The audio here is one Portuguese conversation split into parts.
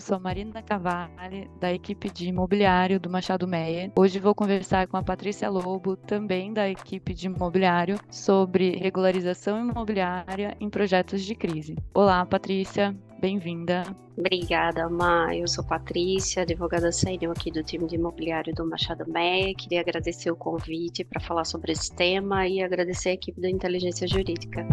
Eu sou Marina Cavalli, da equipe de imobiliário do Machado Meyer. Hoje vou conversar com a Patrícia Lobo, também da equipe de imobiliário, sobre regularização imobiliária em projetos de crise. Olá, Patrícia, bem-vinda. Obrigada, Ma. Eu sou Patrícia, advogada sênior aqui do time de imobiliário do Machado Meyer. Queria agradecer o convite para falar sobre esse tema e agradecer a equipe da Inteligência Jurídica.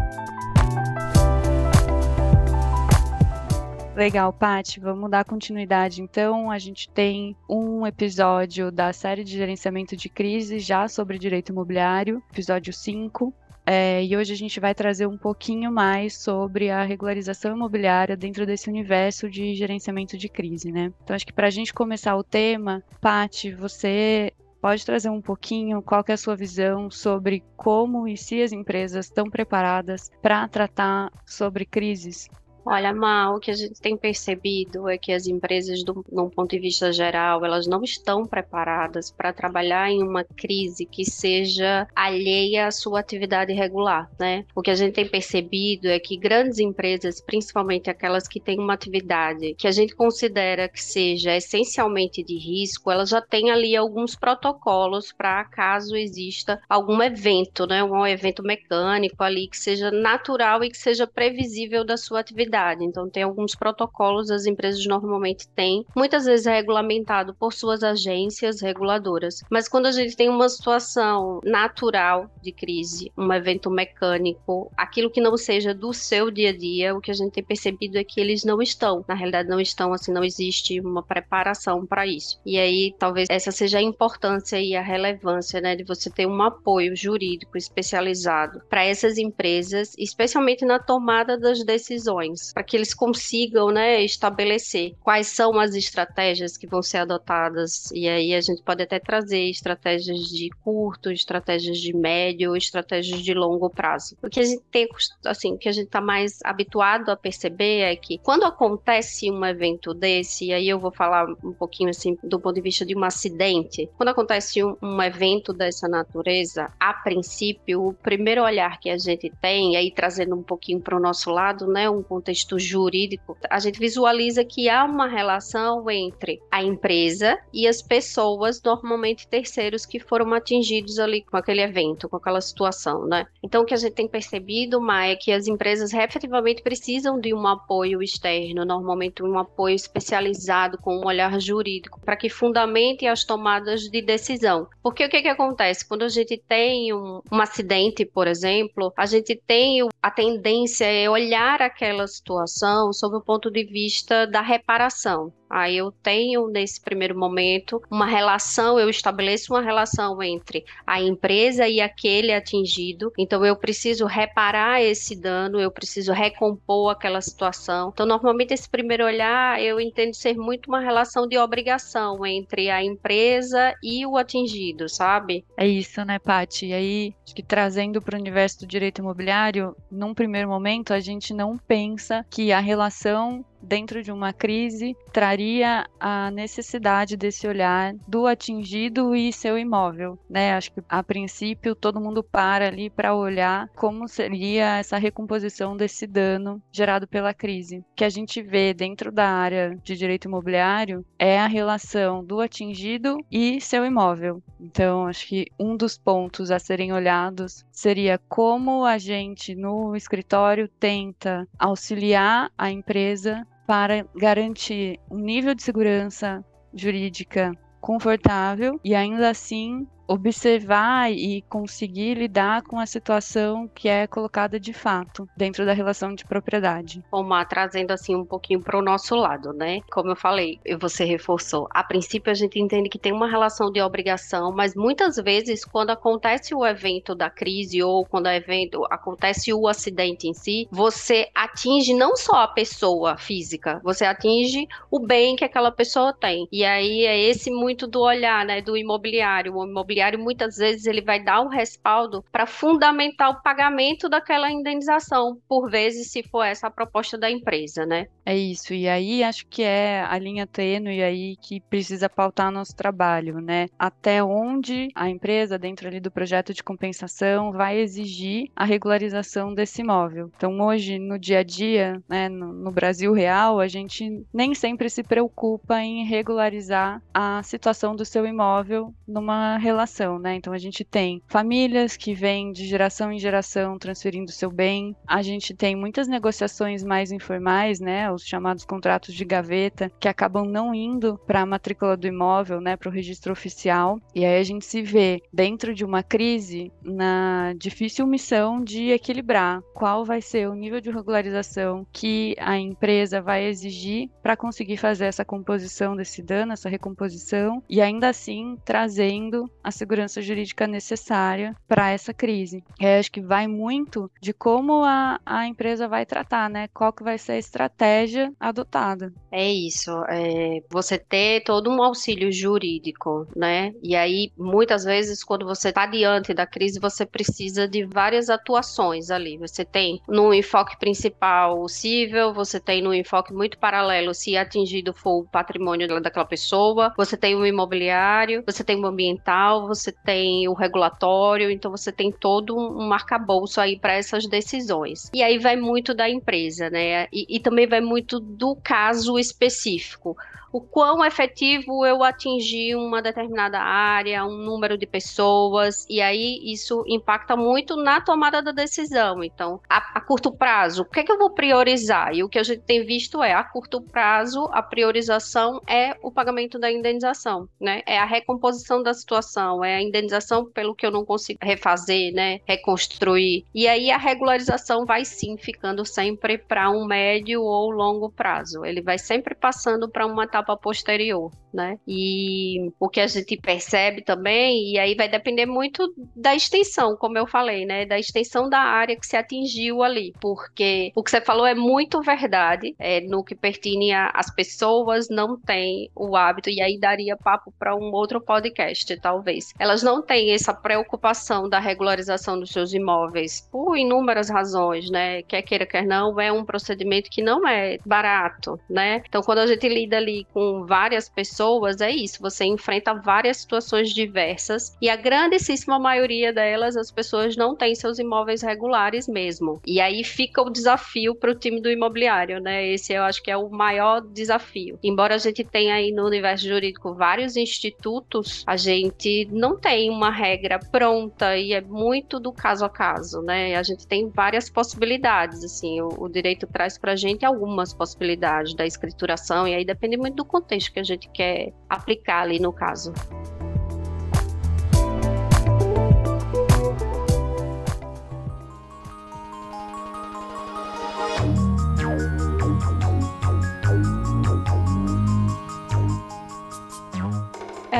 Legal, Paty, vamos dar continuidade. Então, a gente tem um episódio da série de gerenciamento de crise já sobre direito imobiliário, episódio 5. É, e hoje a gente vai trazer um pouquinho mais sobre a regularização imobiliária dentro desse universo de gerenciamento de crise, né? Então, acho que para a gente começar o tema, Paty, você pode trazer um pouquinho qual é a sua visão sobre como e se as empresas estão preparadas para tratar sobre crises Olha, Mal, o que a gente tem percebido é que as empresas, do, num ponto de vista geral, elas não estão preparadas para trabalhar em uma crise que seja alheia à sua atividade regular, né? O que a gente tem percebido é que grandes empresas, principalmente aquelas que têm uma atividade que a gente considera que seja essencialmente de risco, elas já têm ali alguns protocolos para caso exista algum evento, né? Um evento mecânico ali que seja natural e que seja previsível da sua atividade então, tem alguns protocolos as empresas normalmente têm, muitas vezes é regulamentado por suas agências reguladoras. Mas quando a gente tem uma situação natural de crise, um evento mecânico, aquilo que não seja do seu dia a dia, o que a gente tem percebido é que eles não estão. Na realidade, não estão, assim, não existe uma preparação para isso. E aí, talvez essa seja a importância e a relevância, né, de você ter um apoio jurídico especializado para essas empresas, especialmente na tomada das decisões para que eles consigam né, estabelecer quais são as estratégias que vão ser adotadas. E aí a gente pode até trazer estratégias de curto, estratégias de médio, estratégias de longo prazo. O que a gente tem, assim, o que a gente está mais habituado a perceber é que quando acontece um evento desse, e aí eu vou falar um pouquinho assim do ponto de vista de um acidente, quando acontece um, um evento dessa natureza, a princípio, o primeiro olhar que a gente tem, e aí trazendo um pouquinho para o nosso lado, né, um contexto jurídico, a gente visualiza que há uma relação entre a empresa e as pessoas, normalmente terceiros, que foram atingidos ali com aquele evento, com aquela situação, né? Então, o que a gente tem percebido, Maia, é que as empresas efetivamente precisam de um apoio externo, normalmente um apoio especializado com um olhar jurídico, para que fundamente as tomadas de decisão. Porque o que, que acontece? Quando a gente tem um, um acidente, por exemplo, a gente tem a tendência é olhar aquelas situação sob o ponto de vista da reparação. Aí eu tenho, nesse primeiro momento, uma relação, eu estabeleço uma relação entre a empresa e aquele atingido. Então, eu preciso reparar esse dano, eu preciso recompor aquela situação. Então, normalmente, esse primeiro olhar, eu entendo ser muito uma relação de obrigação entre a empresa e o atingido, sabe? É isso, né, Paty? E aí, acho que trazendo para o universo do direito imobiliário, num primeiro momento, a gente não pensa que a relação dentro de uma crise, traria a necessidade desse olhar do atingido e seu imóvel, né? Acho que a princípio todo mundo para ali para olhar como seria essa recomposição desse dano gerado pela crise. O que a gente vê dentro da área de direito imobiliário é a relação do atingido e seu imóvel. Então, acho que um dos pontos a serem olhados seria como a gente no escritório tenta auxiliar a empresa para garantir um nível de segurança jurídica confortável e ainda assim observar e conseguir lidar com a situação que é colocada de fato dentro da relação de propriedade. Omar, trazendo assim um pouquinho para o nosso lado, né? Como eu falei, você reforçou. A princípio a gente entende que tem uma relação de obrigação, mas muitas vezes quando acontece o evento da crise ou quando evento acontece o acidente em si, você atinge não só a pessoa física, você atinge o bem que aquela pessoa tem. E aí é esse muito do olhar, né, do imobiliário. O imobiliário imobiliário muitas vezes ele vai dar um respaldo para fundamentar o pagamento daquela indenização, por vezes se for essa a proposta da empresa, né? É isso. E aí acho que é a linha tênue aí que precisa pautar nosso trabalho, né? Até onde a empresa dentro ali do projeto de compensação vai exigir a regularização desse imóvel. Então hoje no dia a dia, né, no, no Brasil real, a gente nem sempre se preocupa em regularizar a situação do seu imóvel numa relação, né? Então a gente tem famílias que vêm de geração em geração transferindo seu bem, a gente tem muitas negociações mais informais, né? Os chamados contratos de gaveta, que acabam não indo para a matrícula do imóvel, né? Para o registro oficial. E aí a gente se vê dentro de uma crise na difícil missão de equilibrar qual vai ser o nível de regularização que a empresa vai exigir para conseguir fazer essa composição desse dano, essa recomposição, e ainda assim trazendo a segurança jurídica necessária para essa crise. Eu acho que vai muito de como a, a empresa vai tratar, né? Qual que vai ser a estratégia adotada. É isso. É você ter todo um auxílio jurídico, né? E aí, muitas vezes, quando você está diante da crise, você precisa de várias atuações ali. Você tem no enfoque principal o cível, você tem no enfoque muito paralelo se atingido for o patrimônio daquela pessoa, você tem o imobiliário, você tem o ambiental, você tem o regulatório, então você tem todo um arcabouço aí para essas decisões. E aí vai muito da empresa, né? E, e também vai muito do caso específico o quão efetivo eu atingi uma determinada área, um número de pessoas, e aí isso impacta muito na tomada da decisão. Então, a, a, curto prazo, o que é que eu vou priorizar? E o que a gente tem visto é, a curto prazo, a priorização é o pagamento da indenização, né? É a recomposição da situação, é a indenização pelo que eu não consigo refazer, né? Reconstruir. E aí a regularização vai sim ficando sempre para um médio ou longo prazo. Ele vai sempre passando para uma etapa posterior, né? E o que a gente percebe também, e aí vai depender muito da extensão, como eu falei, né? Da extensão da área que se atingiu ali, porque o que você falou é muito verdade, é, no que pertine às pessoas não têm o hábito, e aí daria papo para um outro podcast, talvez. Elas não têm essa preocupação da regularização dos seus imóveis por inúmeras razões, né? Quer queira, quer não, é um procedimento que não é barato, né? Então, quando a gente lida ali com várias pessoas, é isso, você enfrenta várias situações diversas e a grandíssima maioria delas as pessoas não têm seus imóveis regulares mesmo. E aí fica o desafio para o time do imobiliário, né? Esse eu acho que é o maior desafio. Embora a gente tenha aí no universo jurídico vários institutos, a gente não tem uma regra pronta e é muito do caso a caso, né? A gente tem várias possibilidades, assim, o, o direito traz para a gente algumas possibilidades da escrituração e aí depende muito do contexto que a gente quer aplicar ali no caso.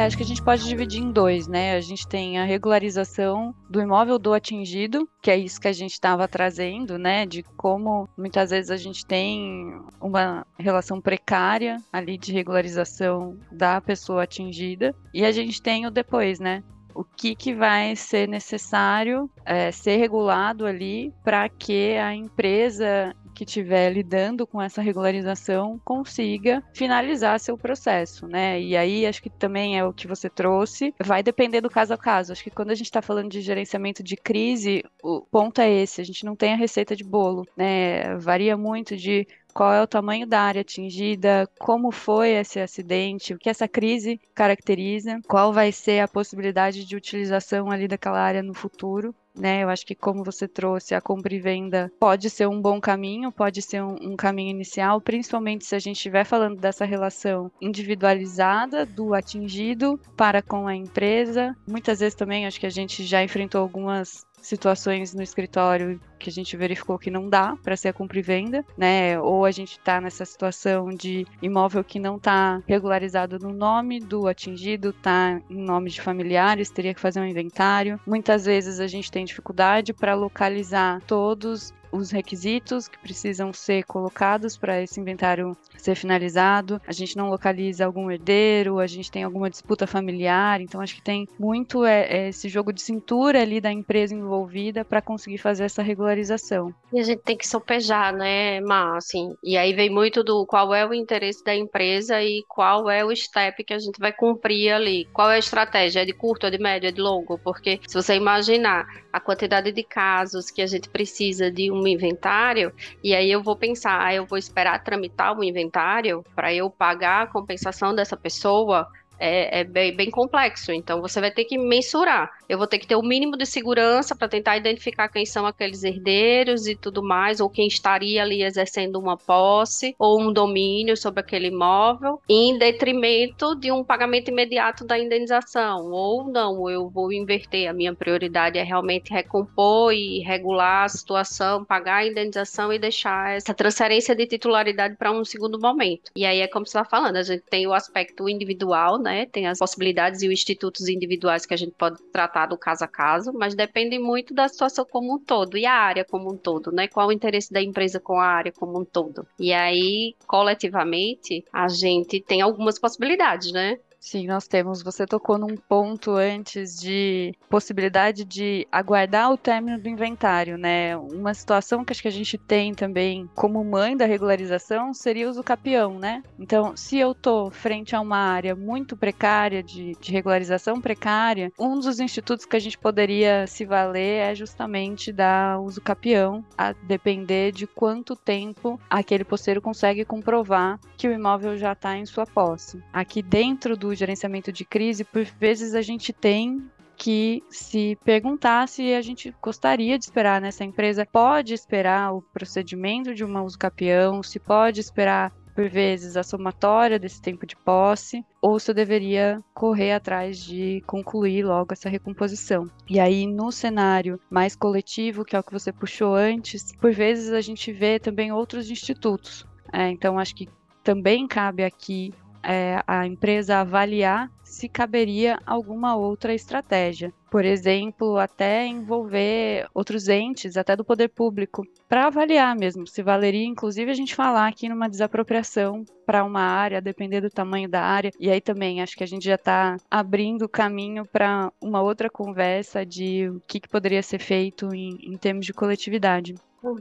Acho que a gente pode dividir em dois, né? A gente tem a regularização do imóvel do atingido, que é isso que a gente estava trazendo, né? De como muitas vezes a gente tem uma relação precária ali de regularização da pessoa atingida. E a gente tem o depois, né? o que, que vai ser necessário é, ser regulado ali para que a empresa que estiver lidando com essa regularização consiga finalizar seu processo, né? E aí acho que também é o que você trouxe, vai depender do caso a caso. Acho que quando a gente está falando de gerenciamento de crise, o ponto é esse: a gente não tem a receita de bolo, né? Varia muito de qual é o tamanho da área atingida, como foi esse acidente, o que essa crise caracteriza, qual vai ser a possibilidade de utilização ali daquela área no futuro né? Eu acho que como você trouxe, a compra e venda pode ser um bom caminho, pode ser um, um caminho inicial, principalmente se a gente estiver falando dessa relação individualizada do atingido para com a empresa. Muitas vezes também acho que a gente já enfrentou algumas situações no escritório que a gente verificou que não dá para ser a compra e venda, né? Ou a gente está nessa situação de imóvel que não está regularizado no nome do atingido, está em nome de familiares, teria que fazer um inventário. Muitas vezes a gente tem dificuldade para localizar todos os requisitos que precisam ser colocados para esse inventário ser finalizado. A gente não localiza algum herdeiro, a gente tem alguma disputa familiar, então acho que tem muito é, é esse jogo de cintura ali da empresa envolvida para conseguir fazer essa regularização. E a gente tem que sopejar, né, Mar, assim, e aí vem muito do qual é o interesse da empresa e qual é o step que a gente vai cumprir ali. Qual é a estratégia? É de curto, é de médio, é de longo? Porque se você imaginar a quantidade de casos que a gente precisa de um inventário, e aí eu vou pensar, ah, eu vou esperar tramitar o inventário para eu pagar a compensação dessa pessoa, é, é bem, bem, complexo. Então você vai ter que mensurar. Eu vou ter que ter o mínimo de segurança para tentar identificar quem são aqueles herdeiros e tudo mais, ou quem estaria ali exercendo uma posse ou um domínio sobre aquele imóvel, em detrimento de um pagamento imediato da indenização. Ou não, eu vou inverter. A minha prioridade é realmente recompor e regular a situação, pagar a indenização e deixar essa transferência de titularidade para um segundo momento. E aí é como você está falando, a gente tem o aspecto individual, né? Tem as possibilidades e os institutos individuais que a gente pode tratar do caso a caso, mas depende muito da situação como um todo e a área como um todo, né? Qual o interesse da empresa com a área como um todo. E aí, coletivamente, a gente tem algumas possibilidades, né? Sim, nós temos. Você tocou num ponto antes de possibilidade de aguardar o término do inventário, né? Uma situação que acho que a gente tem também como mãe da regularização seria o uso capião, né? Então, se eu tô frente a uma área muito precária de, de regularização precária, um dos institutos que a gente poderia se valer é justamente da uso capião, a depender de quanto tempo aquele posteiro consegue comprovar que o imóvel já está em sua posse. Aqui dentro do gerenciamento de crise, por vezes a gente tem que se perguntar se a gente gostaria de esperar nessa né? empresa pode esperar o procedimento de uma uso capião, se pode esperar por vezes a somatória desse tempo de posse, ou se eu deveria correr atrás de concluir logo essa recomposição. E aí, no cenário mais coletivo, que é o que você puxou antes, por vezes a gente vê também outros institutos. É, então, acho que também cabe aqui é, a empresa avaliar se caberia alguma outra estratégia. Por exemplo, até envolver outros entes, até do poder público, para avaliar mesmo se valeria, inclusive, a gente falar aqui numa desapropriação para uma área, depender do tamanho da área. E aí também acho que a gente já está abrindo caminho para uma outra conversa de o que, que poderia ser feito em, em termos de coletividade.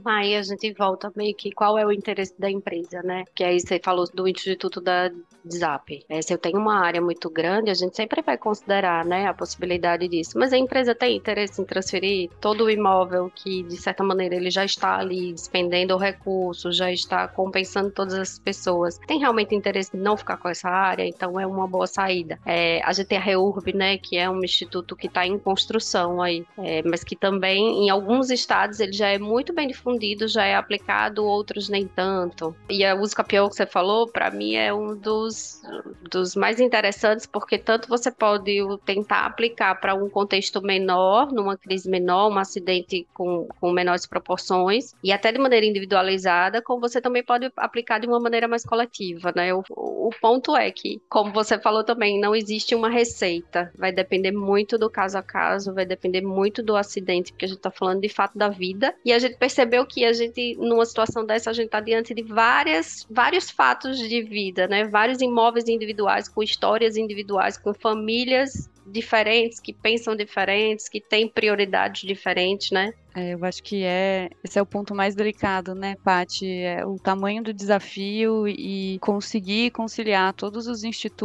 Aí a gente volta meio que qual é o interesse da empresa, né? Que aí você falou do Instituto da ZAP. É, se eu tenho uma área muito grande, a gente sempre vai considerar, né, a possibilidade disso. Mas a empresa tem interesse em transferir todo o imóvel que, de certa maneira, ele já está ali despendendo recursos, já está compensando todas as pessoas. Tem realmente interesse em não ficar com essa área, então é uma boa saída. É, a gente tem a REURB, né, que é um instituto que está em construção aí, é, mas que também, em alguns estados, ele já é muito difundido, já é aplicado, outros nem tanto. E a uso capião que você falou, para mim é um dos, dos mais interessantes, porque tanto você pode tentar aplicar para um contexto menor, numa crise menor, um acidente com, com menores proporções, e até de maneira individualizada, como você também pode aplicar de uma maneira mais coletiva, né? O, o ponto é que, como você falou também, não existe uma receita. Vai depender muito do caso a caso, vai depender muito do acidente, porque a gente está falando de fato da vida, e a gente percebe percebeu que a gente, numa situação dessa, a gente está diante de várias, vários fatos de vida, né? Vários imóveis individuais, com histórias individuais, com famílias diferentes, que pensam diferentes, que têm prioridades diferentes, né? É, eu acho que é esse é o ponto mais delicado, né, Paty? É o tamanho do desafio e conseguir conciliar todos os institutos